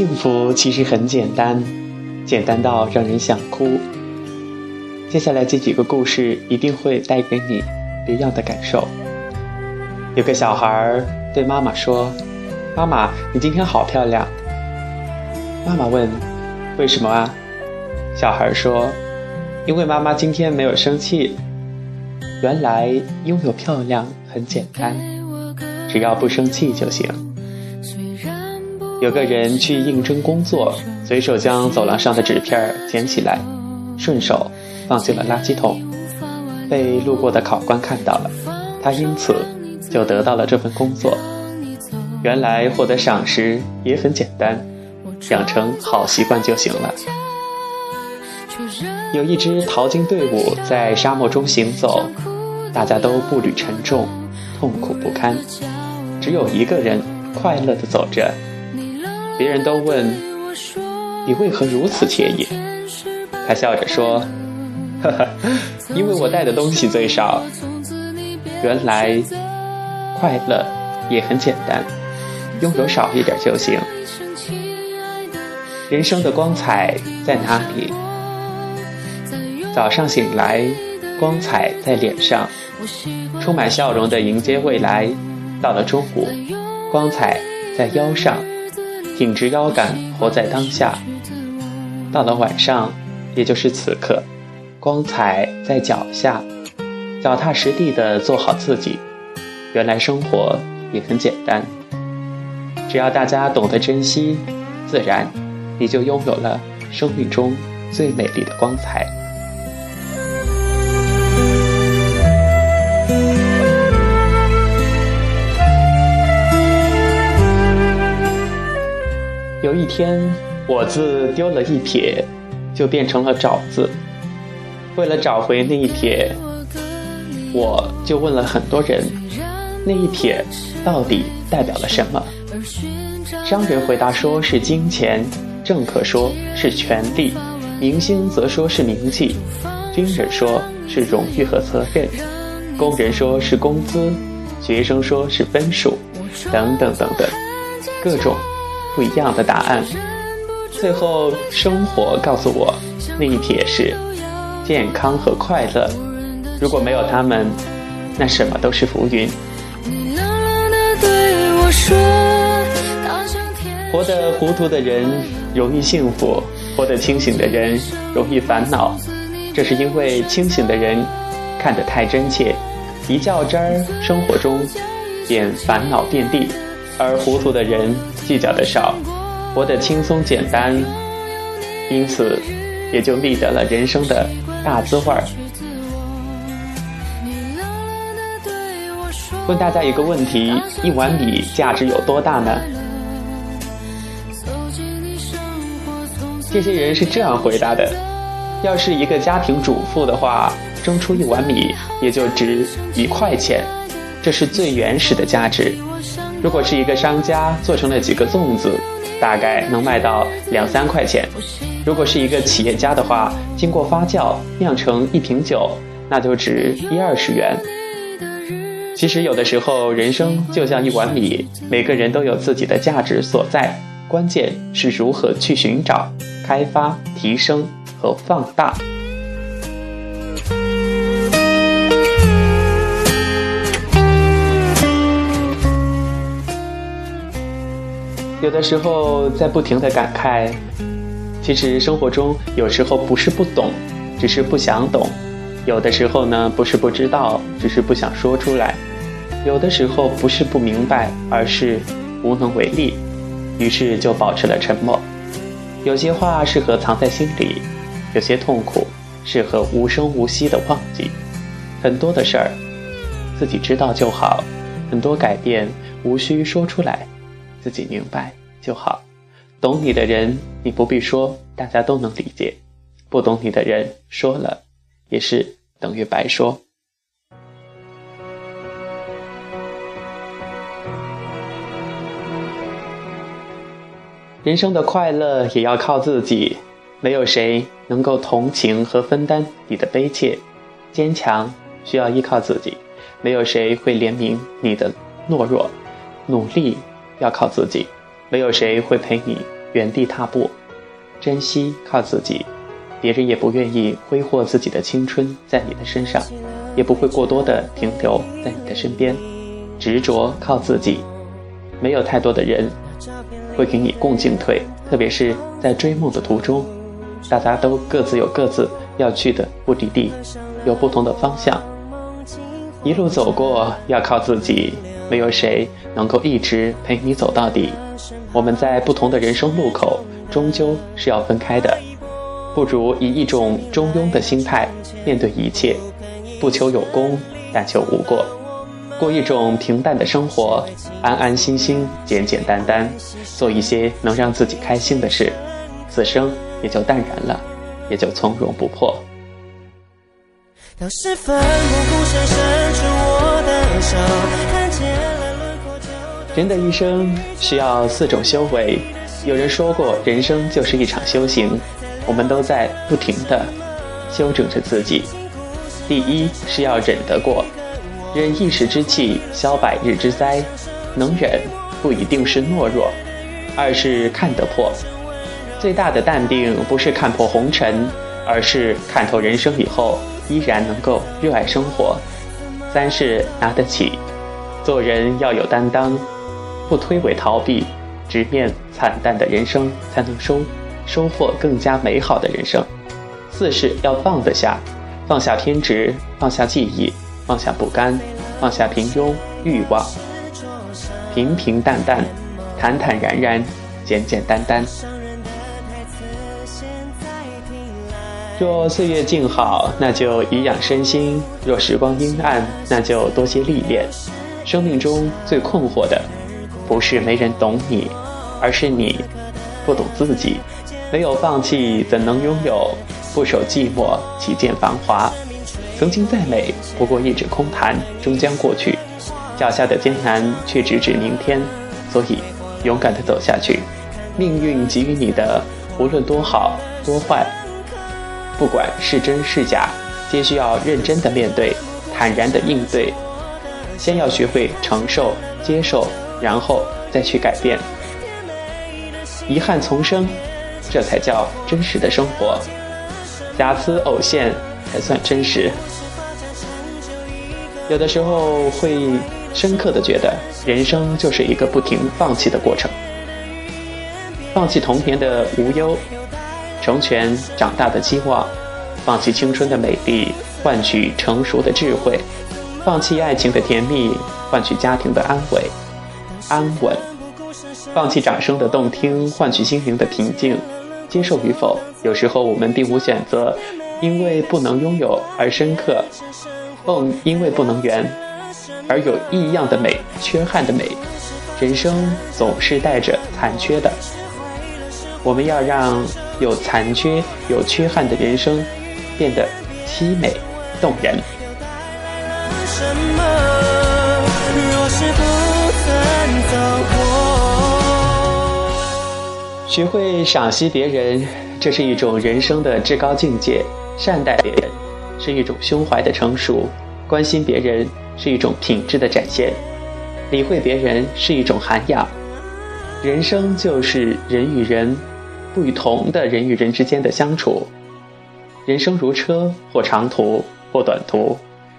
幸福其实很简单，简单到让人想哭。接下来这几个故事一定会带给你别样的感受。有个小孩对妈妈说：“妈妈，你今天好漂亮。”妈妈问：“为什么啊？”小孩说：“因为妈妈今天没有生气。”原来拥有漂亮很简单，只要不生气就行。有个人去应征工作，随手将走廊上的纸片捡起来，顺手放进了垃圾桶，被路过的考官看到了，他因此就得到了这份工作。原来获得赏识也很简单，养成好习惯就行了。有一支淘金队伍在沙漠中行走，大家都步履沉重，痛苦不堪，只有一个人快乐地走着。别人都问你为何如此惬意，他笑着说：“呵呵，因为我带的东西最少。原来快乐也很简单，拥有少一点就行。人生的光彩在哪里？早上醒来，光彩在脸上，充满笑容的迎接未来。到了中午，光彩在腰上。”挺直腰杆，活在当下。到了晚上，也就是此刻，光彩在脚下，脚踏实地的做好自己。原来生活也很简单，只要大家懂得珍惜，自然你就拥有了生命中最美丽的光彩。有一天，我字丢了一撇，就变成了找字。为了找回那一撇，我就问了很多人，那一撇到底代表了什么？商人回答说是金钱，政客说是权力，明星则说是名气，军人说是荣誉和责任，工人说是工资，学生说是分数，等等等等，各种。不一样的答案，最后生活告诉我，另一撇是健康和快乐。如果没有他们，那什么都是浮云。活得糊涂的人容易幸福，活得清醒的人容易烦恼。这是因为清醒的人看得太真切，一较真儿，生活中便烦恼遍地。而糊涂的人计较的少，活得轻松简单，因此也就觅得了人生的大滋味儿。问大家一个问题：一碗米价值有多大呢？这些人是这样回答的：要是一个家庭主妇的话，蒸出一碗米也就值一块钱，这是最原始的价值。如果是一个商家做成了几个粽子，大概能卖到两三块钱；如果是一个企业家的话，经过发酵酿成一瓶酒，那就值一二十元。其实有的时候，人生就像一碗米，每个人都有自己的价值所在，关键是如何去寻找、开发、提升和放大。有的时候在不停的感慨，其实生活中有时候不是不懂，只是不想懂；有的时候呢不是不知道，只是不想说出来；有的时候不是不明白，而是无能为力，于是就保持了沉默。有些话适合藏在心里，有些痛苦适合无声无息的忘记。很多的事儿自己知道就好，很多改变无需说出来。自己明白就好，懂你的人你不必说，大家都能理解；不懂你的人说了，也是等于白说。人生的快乐也要靠自己，没有谁能够同情和分担你的悲切，坚强需要依靠自己，没有谁会怜悯你的懦弱，努力。要靠自己，没有谁会陪你原地踏步，珍惜靠自己，别人也不愿意挥霍自己的青春在你的身上，也不会过多的停留在你的身边。执着靠自己，没有太多的人会给你共进退，特别是在追梦的途中，大家都各自有各自要去的目的地，有不同的方向。一路走过要靠自己，没有谁能够一直陪你走到底。我们在不同的人生路口，终究是要分开的。不如以一种中庸的心态面对一切，不求有功，但求无过，过一种平淡的生活，安安心心、简简单单，做一些能让自己开心的事，此生也就淡然了，也就从容不迫。人的一生需要四种修为。有人说过，人生就是一场修行，我们都在不停的修整着自己。第一是要忍得过，忍一时之气，消百日之灾。能忍不一定是懦弱，二是看得破。最大的淡定不是看破红尘，而是看透人生以后。依然能够热爱生活。三是拿得起，做人要有担当，不推诿逃避，直面惨淡的人生，才能收收获更加美好的人生。四是要放得下，放下偏执，放下记忆，放下不甘，放下平庸欲望，平平淡淡，坦坦然然，简简单单。若岁月静好，那就颐养身心；若时光阴暗，那就多些历练。生命中最困惑的，不是没人懂你，而是你不懂自己。没有放弃，怎能拥有？不守寂寞，岂见繁华？曾经再美，不过一纸空谈，终将过去。脚下的艰难，却直指明天。所以，勇敢地走下去。命运给予你的，无论多好多坏。不管是真是假，皆需要认真的面对，坦然的应对。先要学会承受、接受，然后再去改变。遗憾丛生，这才叫真实的生活。瑕疵偶现，才算真实。有的时候会深刻的觉得，人生就是一个不停放弃的过程。放弃童年的无忧。成全长大的期望，放弃青春的美丽，换取成熟的智慧；放弃爱情的甜蜜，换取家庭的安稳、安稳；放弃掌声的动听，换取心灵的平静。接受与否，有时候我们并无选择，因为不能拥有而深刻，梦因为不能圆而有异样的美、缺憾的美。人生总是带着残缺的，我们要让。有残缺、有缺憾的人生，变得凄美动人。学会赏析别人，这是一种人生的至高境界；善待别人，是一种胸怀的成熟；关心别人，是一种品质的展现；理会别人，是一种涵养。人生就是人与人。不同的人与人之间的相处，人生如车，或长途，或短途；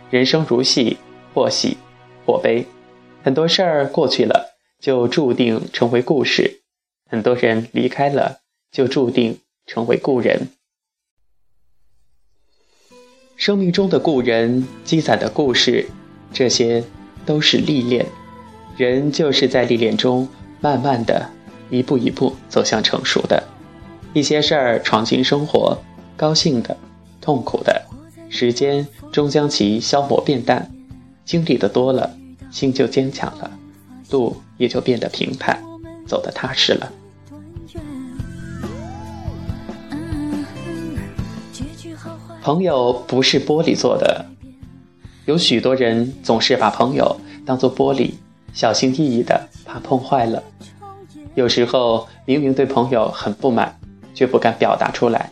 人生如戏，或喜，或悲。很多事儿过去了，就注定成为故事；很多人离开了，就注定成为故人。生命中的故人积攒的故事，这些都是历练。人就是在历练中，慢慢的一步一步走向成熟的。一些事儿闯进生活，高兴的、痛苦的，时间终将其消磨变淡。经历的多了，心就坚强了，路也就变得平坦，走得踏实了。朋友不是玻璃做的，有许多人总是把朋友当做玻璃，小心翼翼的，怕碰坏了。有时候明明对朋友很不满。却不敢表达出来，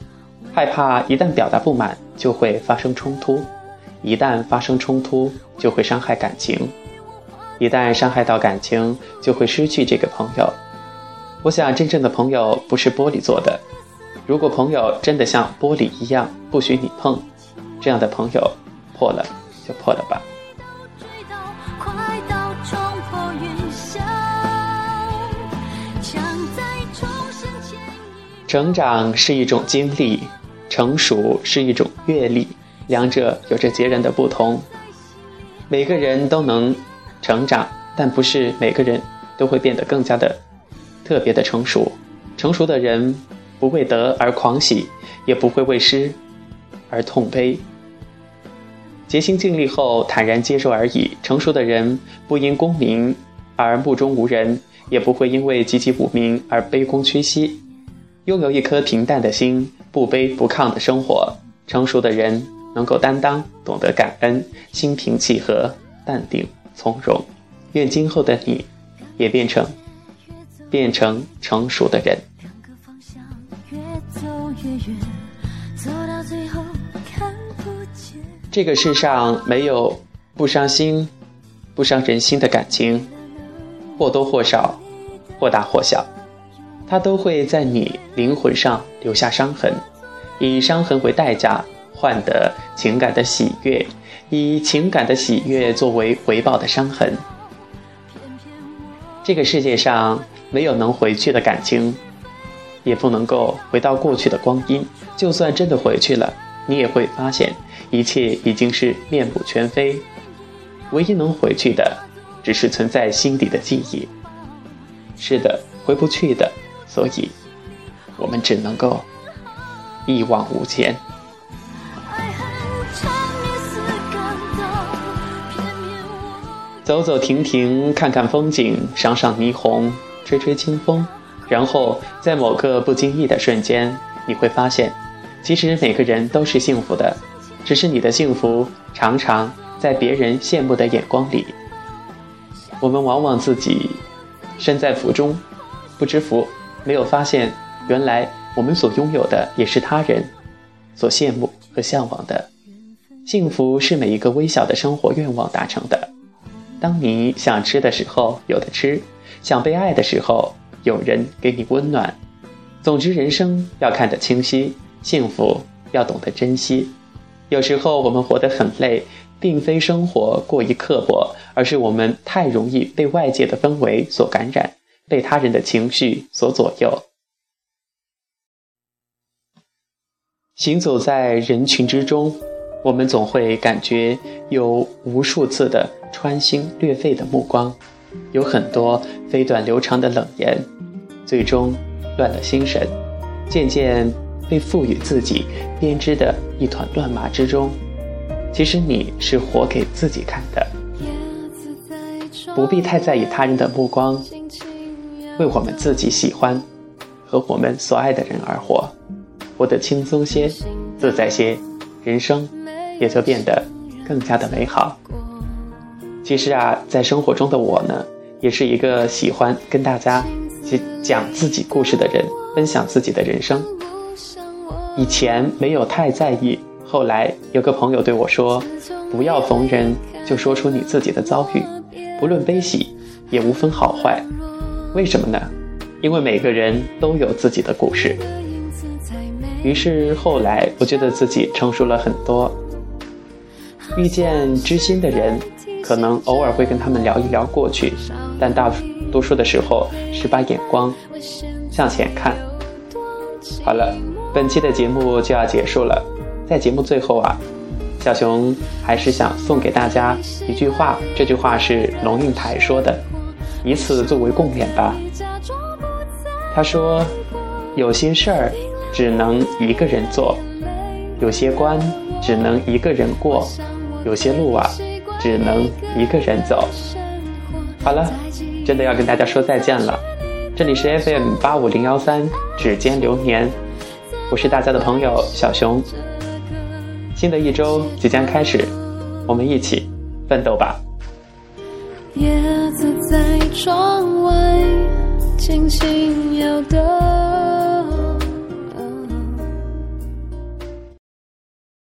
害怕一旦表达不满就会发生冲突，一旦发生冲突就会伤害感情，一旦伤害到感情就会失去这个朋友。我想，真正的朋友不是玻璃做的。如果朋友真的像玻璃一样不许你碰，这样的朋友破了就破了吧。成长是一种经历，成熟是一种阅历，两者有着截然的不同。每个人都能成长，但不是每个人都会变得更加的。特别的成熟，成熟的人不为得而狂喜，也不会为失而痛悲。竭心尽力后坦然接受而已。成熟的人不因功名而目中无人，也不会因为籍籍无名而卑躬屈膝。拥有一颗平淡的心，不卑不亢的生活。成熟的人能够担当，懂得感恩，心平气和，淡定从容。愿今后的你，也变成。变成成熟的人。这个世上没有不伤心、不伤人心的感情，或多或少，或大或小，它都会在你灵魂上留下伤痕，以伤痕为代价换得情感的喜悦，以情感的喜悦作为回报的伤痕。这个世界上。没有能回去的感情，也不能够回到过去的光阴。就算真的回去了，你也会发现一切已经是面目全非。唯一能回去的，只是存在心底的记忆。是的，回不去的，所以，我们只能够一往无前。走走停停，看看风景，赏赏霓虹。吹吹清风，然后在某个不经意的瞬间，你会发现，其实每个人都是幸福的，只是你的幸福常常在别人羡慕的眼光里。我们往往自己身在福中，不知福，没有发现原来我们所拥有的也是他人所羡慕和向往的。幸福是每一个微小的生活愿望达成的。当你想吃的时候，有的吃。想被爱的时候，有人给你温暖。总之，人生要看得清晰，幸福要懂得珍惜。有时候我们活得很累，并非生活过于刻薄，而是我们太容易被外界的氛围所感染，被他人的情绪所左右。行走在人群之中，我们总会感觉有无数次的穿心裂肺的目光。有很多飞短流长的冷言，最终乱了心神，渐渐被赋予自己编织的一团乱麻之中。其实你是活给自己看的，不必太在意他人的目光，为我们自己喜欢和我们所爱的人而活，活得轻松些、自在些，人生也就变得更加的美好。其实啊，在生活中的我呢，也是一个喜欢跟大家去讲自己故事的人，分享自己的人生。以前没有太在意，后来有个朋友对我说：“不要逢人就说出你自己的遭遇，不论悲喜，也无分好坏。为什么呢？因为每个人都有自己的故事。”于是后来，我觉得自己成熟了很多，遇见知心的人。可能偶尔会跟他们聊一聊过去，但大多数的时候是把眼光向前看。好了，本期的节目就要结束了，在节目最后啊，小熊还是想送给大家一句话，这句话是龙应台说的，以此作为共勉吧。他说：“有些事儿只能一个人做，有些关只能一个人过，有些路啊。”只能一个人走。好了，真的要跟大家说再见了。这里是 FM 八五零幺三指尖流年，我是大家的朋友小熊。新的一周即将开始，我们一起奋斗吧。叶子在窗外轻轻摇动。